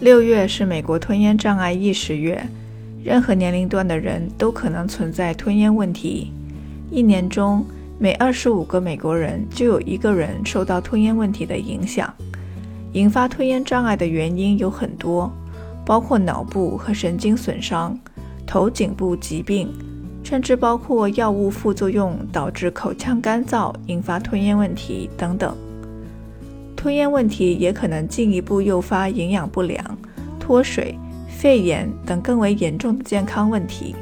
六月是美国吞咽障碍意识月，任何年龄段的人都可能存在吞咽问题。一年中，每二十五个美国人就有一个人受到吞咽问题的影响。引发吞咽障碍的原因有很多，包括脑部和神经损伤、头颈部疾病，甚至包括药物副作用导致口腔干燥，引发吞咽问题等等。吞咽问题也可能进一步诱发营养不良、脱水、肺炎等更为严重的健康问题，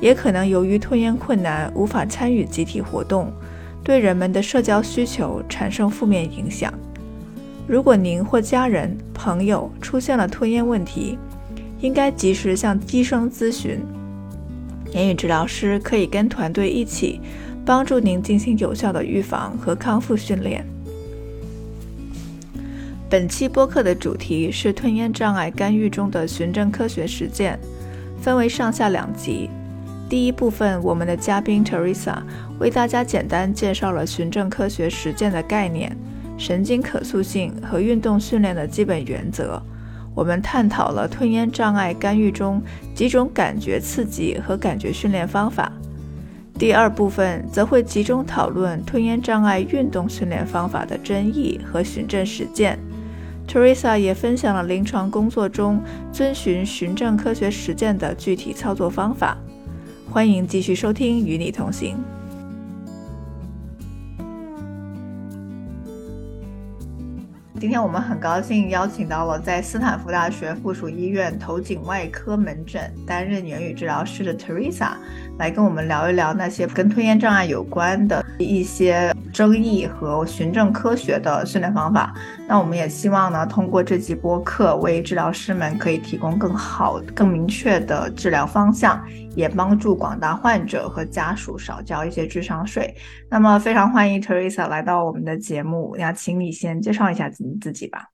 也可能由于吞咽困难无法参与集体活动，对人们的社交需求产生负面影响。如果您或家人、朋友出现了吞咽问题，应该及时向医生咨询。言语治疗师可以跟团队一起帮助您进行有效的预防和康复训练。本期播客的主题是吞咽障碍干预中的循证科学实践，分为上下两集。第一部分，我们的嘉宾 Teresa 为大家简单介绍了循证科学实践的概念、神经可塑性和运动训练的基本原则。我们探讨了吞咽障碍干预中几种感觉刺激和感觉训练方法。第二部分则会集中讨论吞咽障碍运动训练方法的争议和循证实践。Teresa 也分享了临床工作中遵循循证科学实践的具体操作方法。欢迎继续收听《与你同行》。今天我们很高兴邀请到了在斯坦福大学附属医院头颈外科门诊担任言语治疗师的 Teresa，来跟我们聊一聊那些跟吞咽障碍有关的一些。争议和循证科学的训练方法，那我们也希望呢，通过这集播客，为治疗师们可以提供更好、更明确的治疗方向，也帮助广大患者和家属少交一些智商税。那么，非常欢迎 Teresa 来到我们的节目，那请你先介绍一下你自己吧。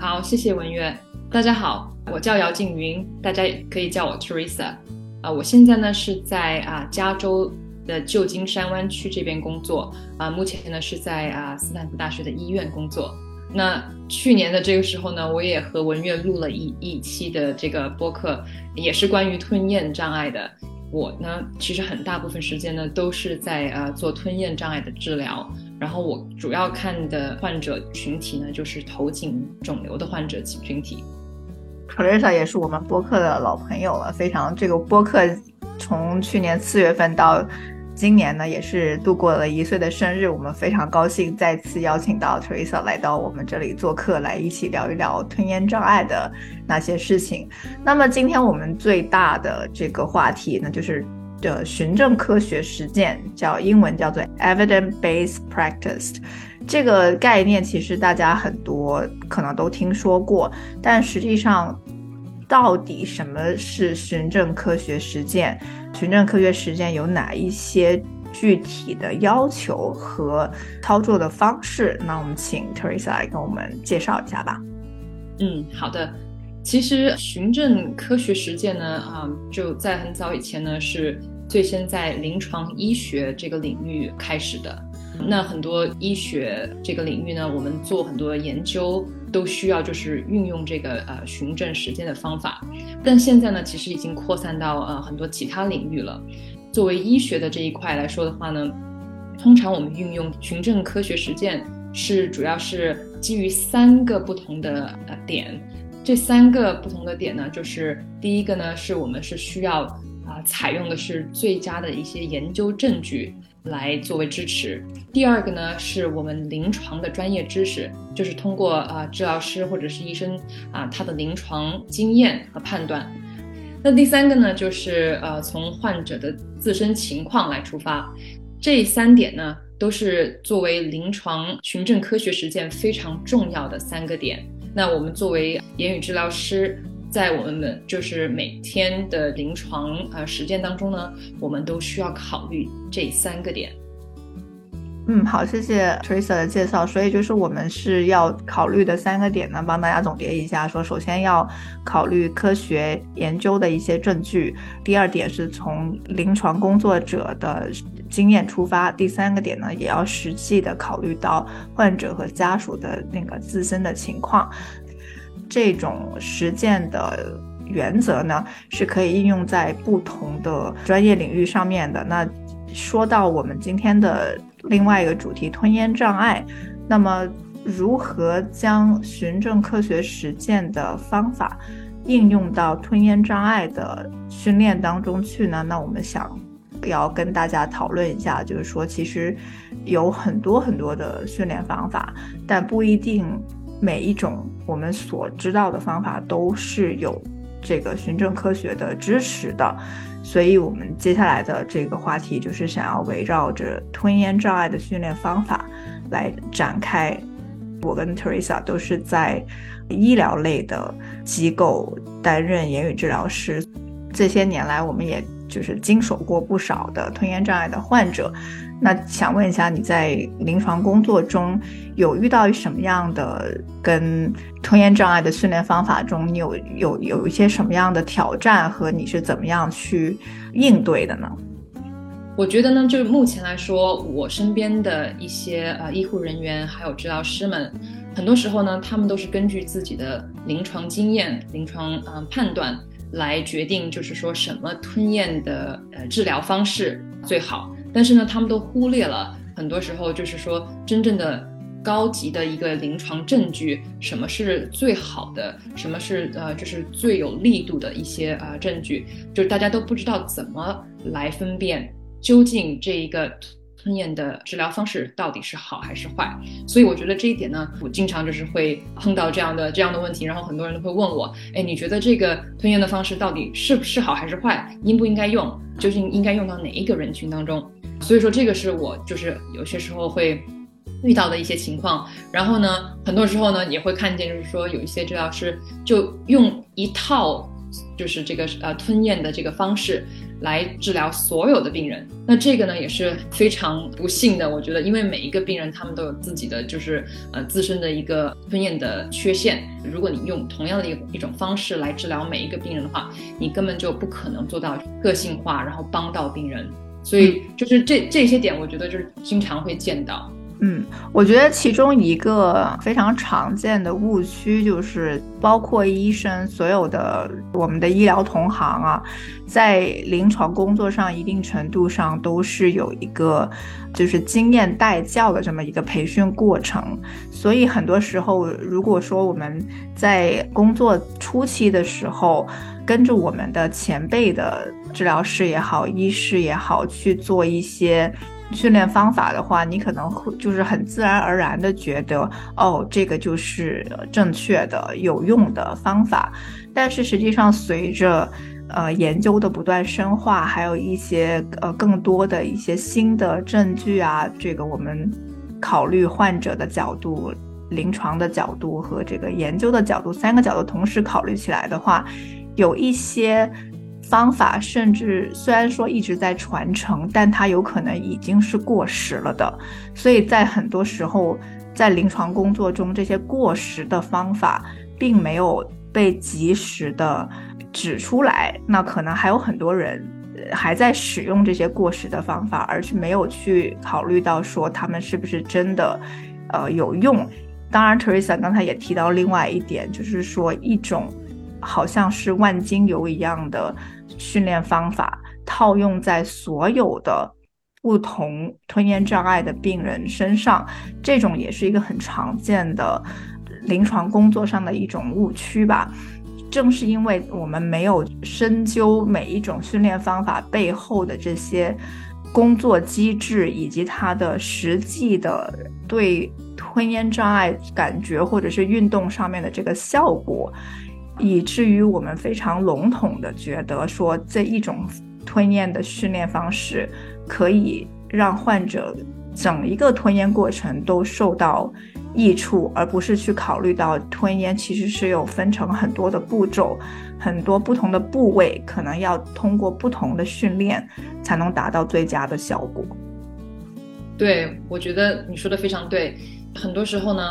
好，谢谢文渊。大家好，我叫姚静云，大家也可以叫我 Teresa。啊，我现在呢是在啊加州。的旧金山湾区这边工作啊，目前呢是在啊斯坦福大学的医院工作。那去年的这个时候呢，我也和文月录了一一期的这个播客，也是关于吞咽障碍的。我呢，其实很大部分时间呢都是在呃做吞咽障碍的治疗，然后我主要看的患者群体呢就是头颈肿瘤的患者群体。Clarissa 也是我们播客的老朋友了，非常这个播客从去年四月份到。今年呢，也是度过了一岁的生日，我们非常高兴再次邀请到 Teresa 来到我们这里做客，来一起聊一聊吞咽障碍的那些事情。那么今天我们最大的这个话题呢，就是的循证科学实践，叫英文叫做 Evidence-based practice。这个概念其实大家很多可能都听说过，但实际上。到底什么是循证科学实践？循证科学实践有哪一些具体的要求和操作的方式？那我们请 Teresa 来跟我们介绍一下吧。嗯，好的。其实循证科学实践呢，啊，就在很早以前呢，是最先在临床医学这个领域开始的。那很多医学这个领域呢，我们做很多研究。都需要就是运用这个呃循证实践的方法，但现在呢，其实已经扩散到呃很多其他领域了。作为医学的这一块来说的话呢，通常我们运用循证科学实践是主要是基于三个不同的呃点。这三个不同的点呢，就是第一个呢，是我们是需要啊采用的是最佳的一些研究证据。来作为支持。第二个呢，是我们临床的专业知识，就是通过啊治疗师或者是医生啊他的临床经验和判断。那第三个呢，就是呃从患者的自身情况来出发。这三点呢，都是作为临床循证科学实践非常重要的三个点。那我们作为言语治疗师，在我们的就是每天的临床呃实践当中呢，我们都需要考虑这三个点。嗯，好，谢谢 Teresa 的介绍。所以就是我们是要考虑的三个点呢，帮大家总结一下。说首先要考虑科学研究的一些证据，第二点是从临床工作者的经验出发，第三个点呢也要实际的考虑到患者和家属的那个自身的情况。这种实践的原则呢是可以应用在不同的专业领域上面的。那说到我们今天的。另外一个主题吞咽障碍，那么如何将循证科学实践的方法应用到吞咽障碍的训练当中去呢？那我们想要跟大家讨论一下，就是说其实有很多很多的训练方法，但不一定每一种我们所知道的方法都是有这个循证科学的支持的。所以，我们接下来的这个话题就是想要围绕着吞咽障碍的训练方法来展开。我跟 Teresa 都是在医疗类的机构担任言语治疗师，这些年来，我们也就是经手过不少的吞咽障碍的患者。那想问一下，你在临床工作中有遇到什么样的跟吞咽障碍的训练方法中，你有有有一些什么样的挑战和你是怎么样去应对的呢？我觉得呢，就是目前来说，我身边的一些呃医护人员还有治疗师们，很多时候呢，他们都是根据自己的临床经验、临床嗯判断来决定，就是说什么吞咽的呃治疗方式最好。但是呢，他们都忽略了很多时候，就是说真正的高级的一个临床证据，什么是最好的，什么是呃，就是最有力度的一些呃证据，就是大家都不知道怎么来分辨究竟这一个吞咽的治疗方式到底是好还是坏。所以我觉得这一点呢，我经常就是会碰到这样的这样的问题，然后很多人都会问我，哎，你觉得这个吞咽的方式到底是是好还是坏，应不应该用，究竟应该用到哪一个人群当中？所以说，这个是我就是有些时候会遇到的一些情况。然后呢，很多时候呢，也会看见，就是说有一些治疗师就用一套就是这个呃吞咽的这个方式来治疗所有的病人。那这个呢也是非常不幸的，我觉得，因为每一个病人他们都有自己的就是呃自身的一个吞咽的缺陷。如果你用同样的一一种方式来治疗每一个病人的话，你根本就不可能做到个性化，然后帮到病人。所以就是这这些点，我觉得就是经常会见到。嗯，我觉得其中一个非常常见的误区就是，包括医生所有的我们的医疗同行啊，在临床工作上一定程度上都是有一个就是经验带教的这么一个培训过程。所以很多时候，如果说我们在工作初期的时候，跟着我们的前辈的治疗师也好，医师也好，去做一些训练方法的话，你可能会就是很自然而然的觉得，哦，这个就是正确的、有用的方法。但是实际上，随着呃研究的不断深化，还有一些呃更多的一些新的证据啊，这个我们考虑患者的角度、临床的角度和这个研究的角度三个角度同时考虑起来的话。有一些方法，甚至虽然说一直在传承，但它有可能已经是过时了的。所以在很多时候，在临床工作中，这些过时的方法并没有被及时的指出来。那可能还有很多人还在使用这些过时的方法，而是没有去考虑到说他们是不是真的，呃，有用。当然，Teresa 刚才也提到另外一点，就是说一种。好像是万金油一样的训练方法，套用在所有的不同吞咽障碍的病人身上，这种也是一个很常见的临床工作上的一种误区吧。正是因为我们没有深究每一种训练方法背后的这些工作机制，以及它的实际的对吞咽障碍感觉或者是运动上面的这个效果。以至于我们非常笼统的觉得说这一种吞咽的训练方式可以让患者整一个吞咽过程都受到益处，而不是去考虑到吞咽其实是有分成很多的步骤，很多不同的部位，可能要通过不同的训练才能达到最佳的效果。对，我觉得你说的非常对。很多时候呢，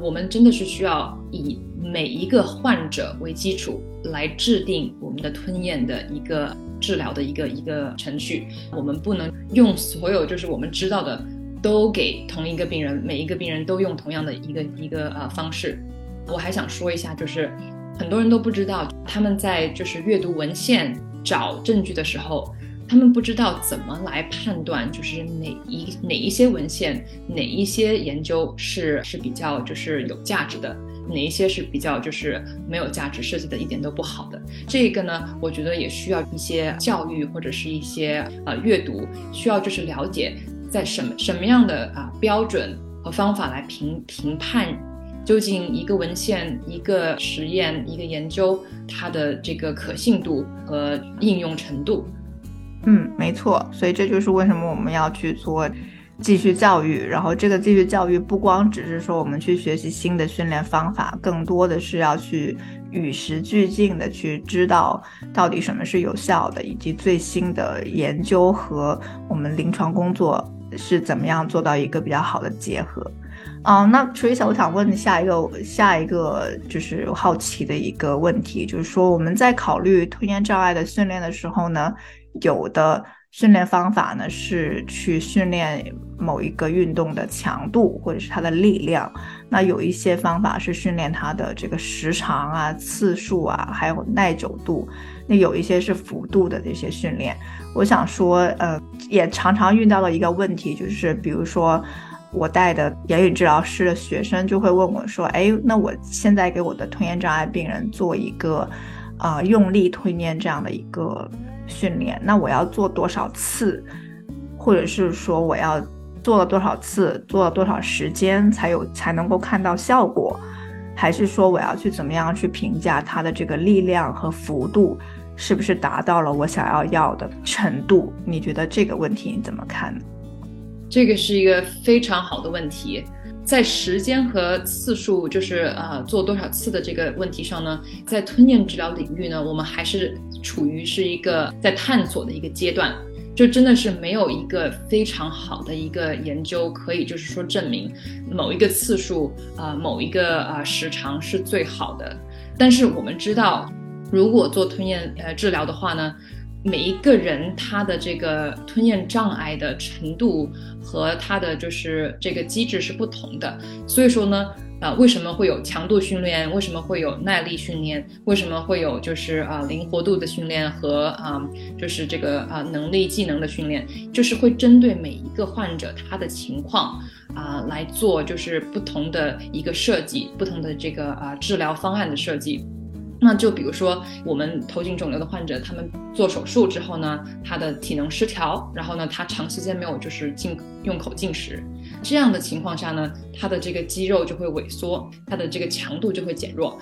我们真的是需要以每一个患者为基础来制定我们的吞咽的一个治疗的一个一个程序。我们不能用所有就是我们知道的都给同一个病人，每一个病人都用同样的一个一个呃方式。我还想说一下，就是很多人都不知道，他们在就是阅读文献找证据的时候。他们不知道怎么来判断，就是哪一哪一些文献，哪一些研究是是比较就是有价值的，哪一些是比较就是没有价值，设计的一点都不好的。这个呢，我觉得也需要一些教育或者是一些呃阅读，需要就是了解在什么什么样的啊标准和方法来评评判，究竟一个文献、一个实验、一个研究它的这个可信度和应用程度。嗯，没错，所以这就是为什么我们要去做继续教育。然后这个继续教育不光只是说我们去学习新的训练方法，更多的是要去与时俱进的去知道到底什么是有效的，以及最新的研究和我们临床工作是怎么样做到一个比较好的结合。啊，那 Teresa，我想问下一个下一个就是好奇的一个问题，就是说我们在考虑吞咽障碍的训练的时候呢？有的训练方法呢是去训练某一个运动的强度或者是它的力量，那有一些方法是训练它的这个时长啊、次数啊，还有耐久度。那有一些是幅度的这些训练。我想说，呃，也常常遇到的一个问题就是，比如说我带的言语治疗师的学生就会问我说：“哎，那我现在给我的吞咽障碍病人做一个啊用力吞咽这样的一个。”训练，那我要做多少次，或者是说我要做了多少次，做了多少时间才有才能够看到效果，还是说我要去怎么样去评价它的这个力量和幅度是不是达到了我想要要的程度？你觉得这个问题你怎么看？这个是一个非常好的问题。在时间和次数，就是呃做多少次的这个问题上呢，在吞咽治疗领域呢，我们还是处于是一个在探索的一个阶段，就真的是没有一个非常好的一个研究可以就是说证明某一个次数啊某一个啊时长是最好的。但是我们知道，如果做吞咽呃治疗的话呢。每一个人他的这个吞咽障碍的程度和他的就是这个机制是不同的，所以说呢，呃，为什么会有强度训练？为什么会有耐力训练？为什么会有就是啊灵活度的训练和啊就是这个啊能力技能的训练？就是会针对每一个患者他的情况啊来做就是不同的一个设计，不同的这个啊治疗方案的设计。那就比如说，我们头颈肿瘤的患者，他们做手术之后呢，他的体能失调，然后呢，他长时间没有就是进用口进食，这样的情况下呢，他的这个肌肉就会萎缩，他的这个强度就会减弱，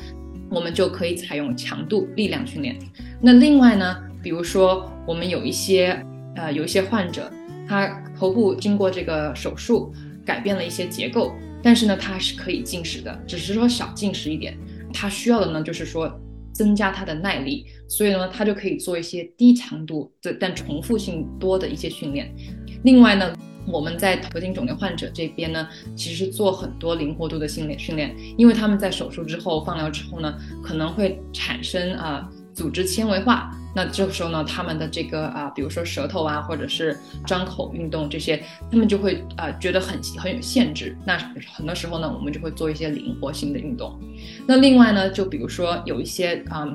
我们就可以采用强度力量训练。那另外呢，比如说我们有一些呃有一些患者，他头部经过这个手术改变了一些结构，但是呢，他是可以进食的，只是说少进食一点，他需要的呢就是说。增加他的耐力，所以呢，他就可以做一些低强度的但重复性多的一些训练。另外呢，我们在头颈肿瘤患者这边呢，其实做很多灵活度的训练训练，因为他们在手术之后放疗之后呢，可能会产生啊。组织纤维化，那这个时候呢，他们的这个啊，比如说舌头啊，或者是张口运动这些，他们就会啊觉得很很有限制。那很多时候呢，我们就会做一些灵活性的运动。那另外呢，就比如说有一些啊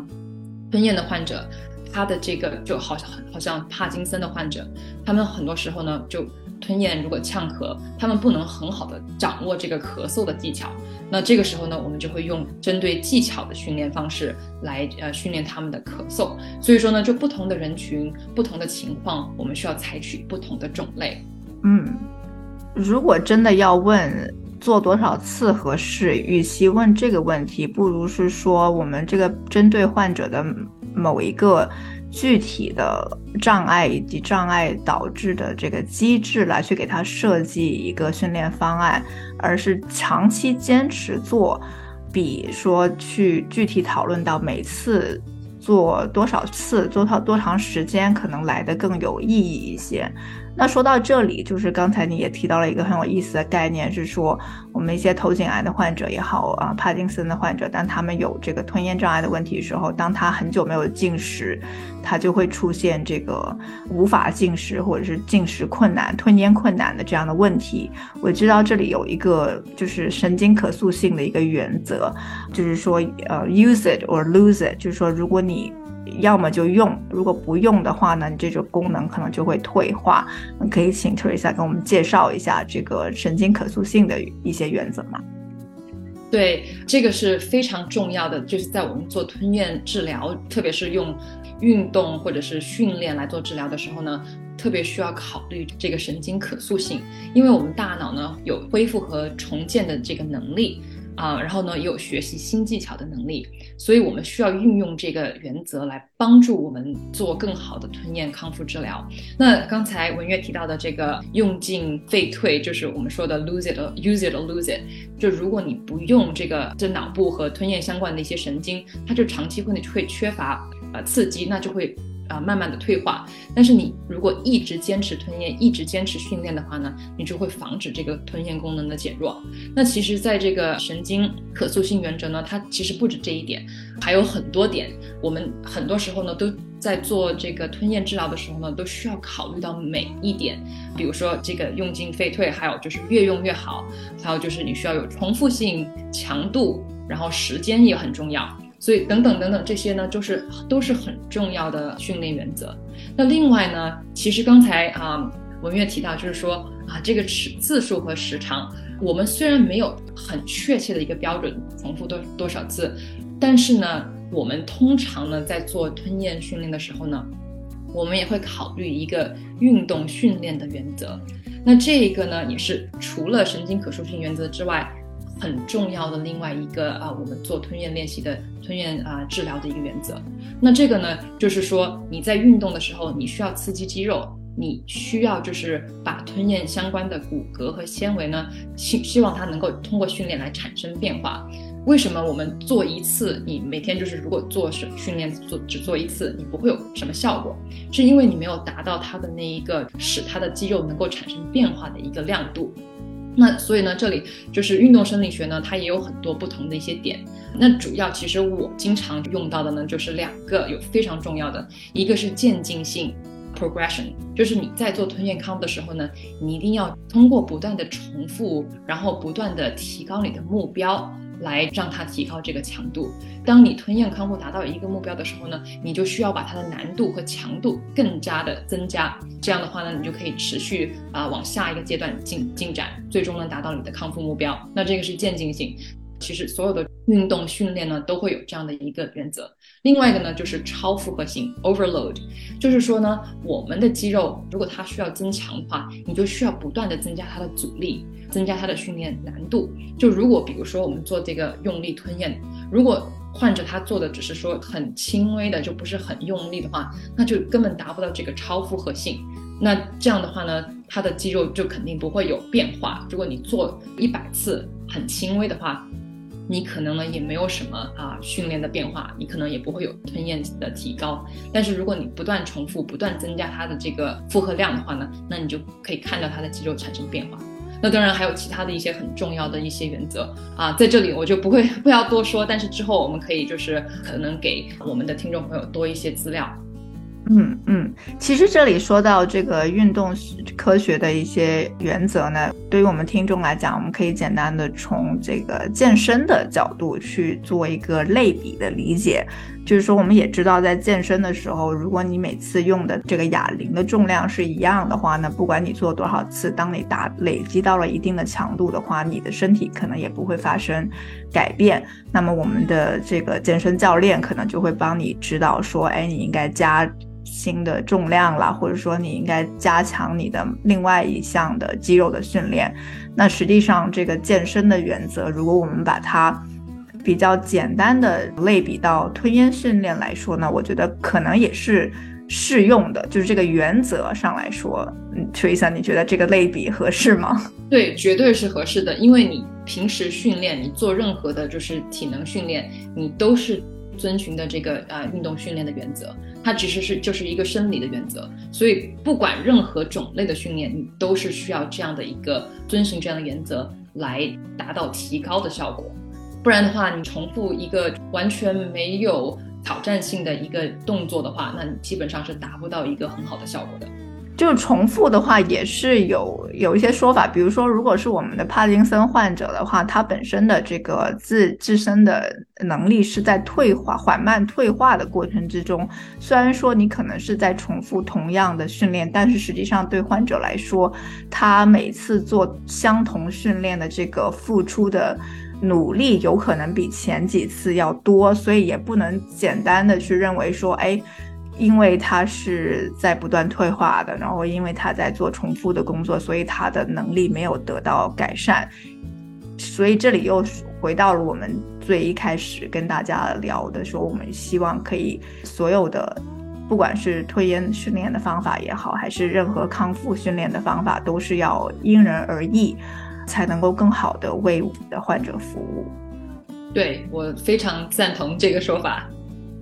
吞咽的患者，他的这个就好像好像帕金森的患者，他们很多时候呢就。吞咽如果呛咳，他们不能很好的掌握这个咳嗽的技巧，那这个时候呢，我们就会用针对技巧的训练方式来呃训练他们的咳嗽。所以说呢，就不同的人群、不同的情况，我们需要采取不同的种类。嗯，如果真的要问做多少次合适，与其问这个问题，不如是说我们这个针对患者的某一个。具体的障碍以及障碍导致的这个机制来去给他设计一个训练方案，而是长期坚持做，比说去具体讨论到每次做多少次、做到多长时间，可能来的更有意义一些。那说到这里，就是刚才你也提到了一个很有意思的概念，是说我们一些头颈癌的患者也好啊，帕金森的患者，当他们有这个吞咽障碍的问题的时候，当他很久没有进食，他就会出现这个无法进食或者是进食困难、吞咽困难的这样的问题。我知道这里有一个就是神经可塑性的一个原则，就是说呃，use it or lose it，就是说如果你你要么就用，如果不用的话呢，你这种功能可能就会退化。可以请 Teresa 跟我们介绍一下这个神经可塑性的一些原则吗？对，这个是非常重要的，就是在我们做吞咽治疗，特别是用运动或者是训练来做治疗的时候呢，特别需要考虑这个神经可塑性，因为我们大脑呢有恢复和重建的这个能力。啊，然后呢，也有学习新技巧的能力，所以我们需要运用这个原则来帮助我们做更好的吞咽康复治疗。那刚才文月提到的这个用进废退，就是我们说的 lose it or use it or lose it，就如果你不用这个这脑部和吞咽相关的一些神经，它就长期会会缺乏呃刺激，那就会。啊，慢慢的退化。但是你如果一直坚持吞咽，一直坚持训练的话呢，你就会防止这个吞咽功能的减弱。那其实，在这个神经可塑性原则呢，它其实不止这一点，还有很多点。我们很多时候呢，都在做这个吞咽治疗的时候呢，都需要考虑到每一点。比如说这个用进废退，还有就是越用越好，还有就是你需要有重复性、强度，然后时间也很重要。所以等等等等这些呢，就是都是很重要的训练原则。那另外呢，其实刚才啊文月提到，就是说啊这个尺次数和时长，我们虽然没有很确切的一个标准，重复多多少次，但是呢，我们通常呢在做吞咽训练的时候呢，我们也会考虑一个运动训练的原则。那这一个呢，也是除了神经可塑性原则之外。很重要的另外一个啊，我们做吞咽练习的吞咽啊治疗的一个原则。那这个呢，就是说你在运动的时候，你需要刺激肌肉，你需要就是把吞咽相关的骨骼和纤维呢，希希望它能够通过训练来产生变化。为什么我们做一次，你每天就是如果做是训练做只做一次，你不会有什么效果？是因为你没有达到它的那一个使它的肌肉能够产生变化的一个亮度。那所以呢，这里就是运动生理学呢，它也有很多不同的一些点。那主要其实我经常用到的呢，就是两个有非常重要的，一个是渐进性 progression，就是你在做吞咽康复的时候呢，你一定要通过不断的重复，然后不断的提高你的目标。来让它提高这个强度。当你吞咽康复达到一个目标的时候呢，你就需要把它的难度和强度更加的增加。这样的话呢，你就可以持续啊往下一个阶段进进展，最终能达到你的康复目标。那这个是渐进性。其实所有的运动训练呢，都会有这样的一个原则。另外一个呢，就是超负荷性 （overload），就是说呢，我们的肌肉如果它需要增强的话，你就需要不断的增加它的阻力，增加它的训练难度。就如果比如说我们做这个用力吞咽，如果患者他做的只是说很轻微的，就不是很用力的话，那就根本达不到这个超负荷性。那这样的话呢，他的肌肉就肯定不会有变化。如果你做一百次很轻微的话，你可能呢也没有什么啊训练的变化，你可能也不会有吞咽的提高。但是如果你不断重复、不断增加它的这个负荷量的话呢，那你就可以看到它的肌肉产生变化。那当然还有其他的一些很重要的一些原则啊，在这里我就不会 不要多说。但是之后我们可以就是可能给我们的听众朋友多一些资料。嗯嗯，其实这里说到这个运动科学的一些原则呢，对于我们听众来讲，我们可以简单的从这个健身的角度去做一个类比的理解。就是说，我们也知道，在健身的时候，如果你每次用的这个哑铃的重量是一样的话，那不管你做多少次，当你达累积到了一定的强度的话，你的身体可能也不会发生改变。那么，我们的这个健身教练可能就会帮你指导说，哎，你应该加。新的重量了，或者说你应该加强你的另外一项的肌肉的训练。那实际上，这个健身的原则，如果我们把它比较简单的类比到吞咽训练来说呢，我觉得可能也是适用的，就是这个原则上来说，嗯，Teresa，你觉得这个类比合适吗？对，绝对是合适的，因为你平时训练，你做任何的就是体能训练，你都是遵循的这个呃运动训练的原则，它其实是就是一个生理的原则，所以不管任何种类的训练，你都是需要这样的一个遵循这样的原则来达到提高的效果。不然的话，你重复一个完全没有挑战性的一个动作的话，那你基本上是达不到一个很好的效果的。就是重复的话，也是有有一些说法，比如说，如果是我们的帕金森患者的话，他本身的这个自自身的能力是在退化、缓慢退化的过程之中。虽然说你可能是在重复同样的训练，但是实际上对患者来说，他每次做相同训练的这个付出的。努力有可能比前几次要多，所以也不能简单的去认为说，哎，因为他是在不断退化的，然后因为他在做重复的工作，所以他的能力没有得到改善。所以这里又回到了我们最一开始跟大家聊的，说我们希望可以所有的，不管是推延训练的方法也好，还是任何康复训练的方法，都是要因人而异。才能够更好的为我们的患者服务。对我非常赞同这个说法。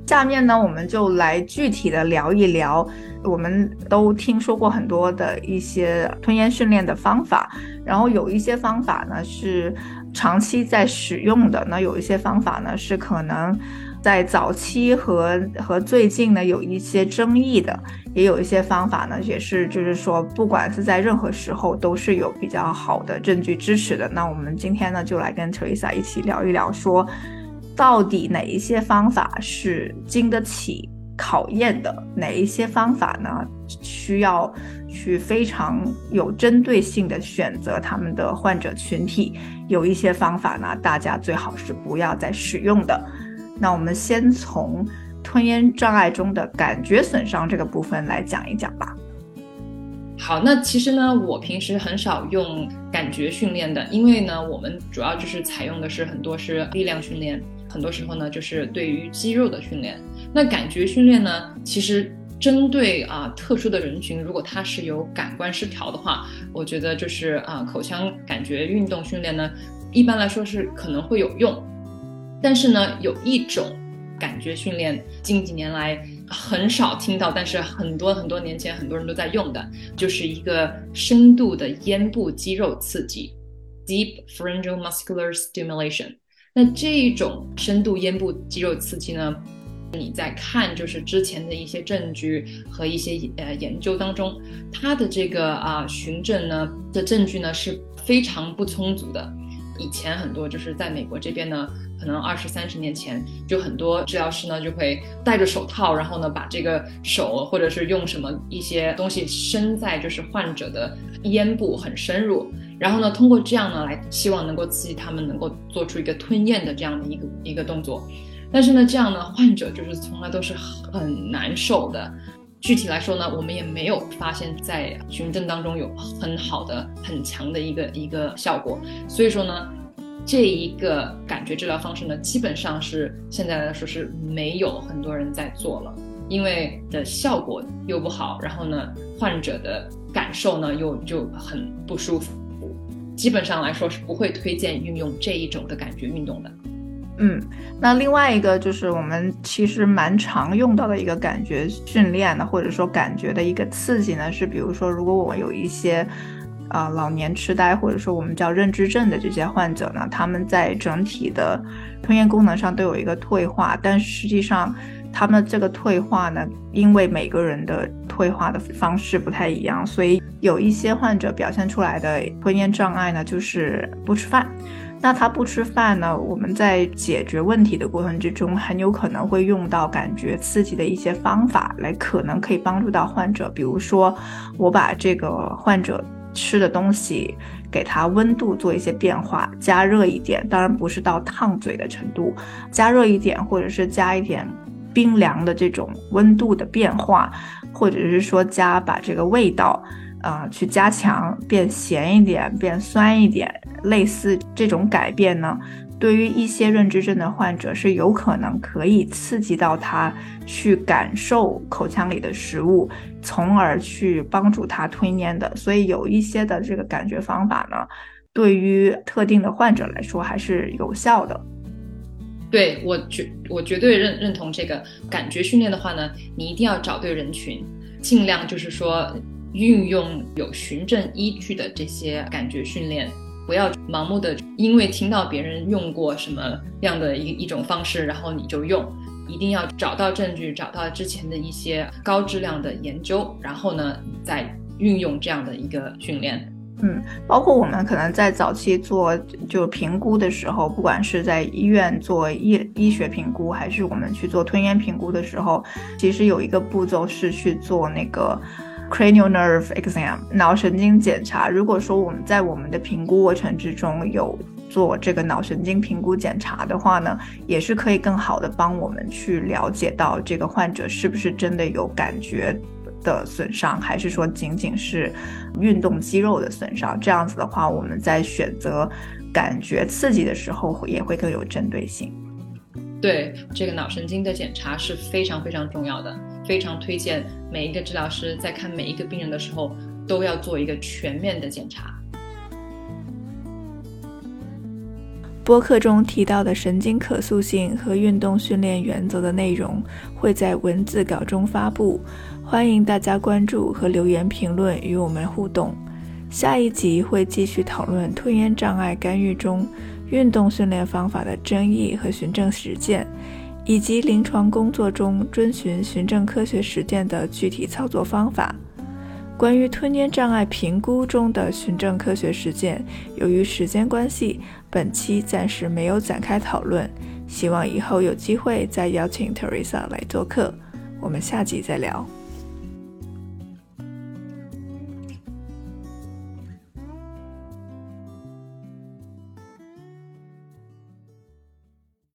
下面呢，我们就来具体的聊一聊，我们都听说过很多的一些吞咽训练的方法，然后有一些方法呢是长期在使用的，那有一些方法呢是可能。在早期和和最近呢，有一些争议的，也有一些方法呢，也是就是说，不管是在任何时候，都是有比较好的证据支持的。那我们今天呢，就来跟 Teresa 一起聊一聊，说到底哪一些方法是经得起考验的，哪一些方法呢，需要去非常有针对性的选择他们的患者群体，有一些方法呢，大家最好是不要再使用的。那我们先从吞咽障碍中的感觉损伤这个部分来讲一讲吧。好，那其实呢，我平时很少用感觉训练的，因为呢，我们主要就是采用的是很多是力量训练，很多时候呢就是对于肌肉的训练。那感觉训练呢，其实针对啊特殊的人群，如果他是有感官失调的话，我觉得就是啊口腔感觉运动训练呢，一般来说是可能会有用。但是呢，有一种感觉训练，近几年来很少听到，但是很多很多年前很多人都在用的，就是一个深度的咽部肌肉刺激，deep pharyngeal muscular stimulation。那这种深度咽部肌肉刺激呢，你在看就是之前的一些证据和一些呃研究当中，它的这个啊循证呢的证据呢是非常不充足的。以前很多就是在美国这边呢。可能二十三十年前，就很多治疗师呢就会戴着手套，然后呢把这个手或者是用什么一些东西伸在就是患者的咽部很深入，然后呢通过这样呢来希望能够刺激他们能够做出一个吞咽的这样的一个一个动作，但是呢这样呢患者就是从来都是很难受的。具体来说呢，我们也没有发现，在循证当中有很好的很强的一个一个效果，所以说呢。这一个感觉治疗方式呢，基本上是现在来说是没有很多人在做了，因为的效果又不好，然后呢，患者的感受呢又就很不舒服，基本上来说是不会推荐运用这一种的感觉运动的。嗯，那另外一个就是我们其实蛮常用到的一个感觉训练呢，或者说感觉的一个刺激呢，是比如说如果我有一些。啊，老年痴呆或者说我们叫认知症的这些患者呢，他们在整体的吞咽功能上都有一个退化，但实际上他们这个退化呢，因为每个人的退化的方式不太一样，所以有一些患者表现出来的吞咽障碍呢，就是不吃饭。那他不吃饭呢，我们在解决问题的过程之中，很有可能会用到感觉刺激的一些方法来，可能可以帮助到患者。比如说，我把这个患者。吃的东西，给它温度做一些变化，加热一点，当然不是到烫嘴的程度，加热一点，或者是加一点冰凉的这种温度的变化，或者是说加把这个味道啊去加强，变咸一点，变酸一点，类似这种改变呢，对于一些认知症的患者是有可能可以刺激到他去感受口腔里的食物，从而去帮助他吞咽的。所以有一些的这个感觉方法呢，对于特定的患者来说还是有效的。对我绝我绝对认认同这个感觉训练的话呢，你一定要找对人群，尽量就是说运用有循证依据的这些感觉训练，不要盲目的因为听到别人用过什么样的一一种方式，然后你就用，一定要找到证据，找到之前的一些高质量的研究，然后呢再运用这样的一个训练。嗯，包括我们可能在早期做就评估的时候，不管是在医院做医医学评估，还是我们去做吞咽评估的时候，其实有一个步骤是去做那个 cranial nerve exam 脑神经检查。如果说我们在我们的评估过程之中有做这个脑神经评估检查的话呢，也是可以更好的帮我们去了解到这个患者是不是真的有感觉。的损伤，还是说仅仅是运动肌肉的损伤？这样子的话，我们在选择感觉刺激的时候，也会更有针对性。对，这个脑神经的检查是非常非常重要的，非常推荐每一个治疗师在看每一个病人的时候，都要做一个全面的检查。播客中提到的神经可塑性和运动训练原则的内容，会在文字稿中发布。欢迎大家关注和留言评论与我们互动。下一集会继续讨论吞咽障碍干预中运动训练方法的争议和循证实践，以及临床工作中遵循循证科学实践的具体操作方法。关于吞咽障碍评估中的循证科学实践，由于时间关系，本期暂时没有展开讨论。希望以后有机会再邀请 Teresa 来做客。我们下集再聊。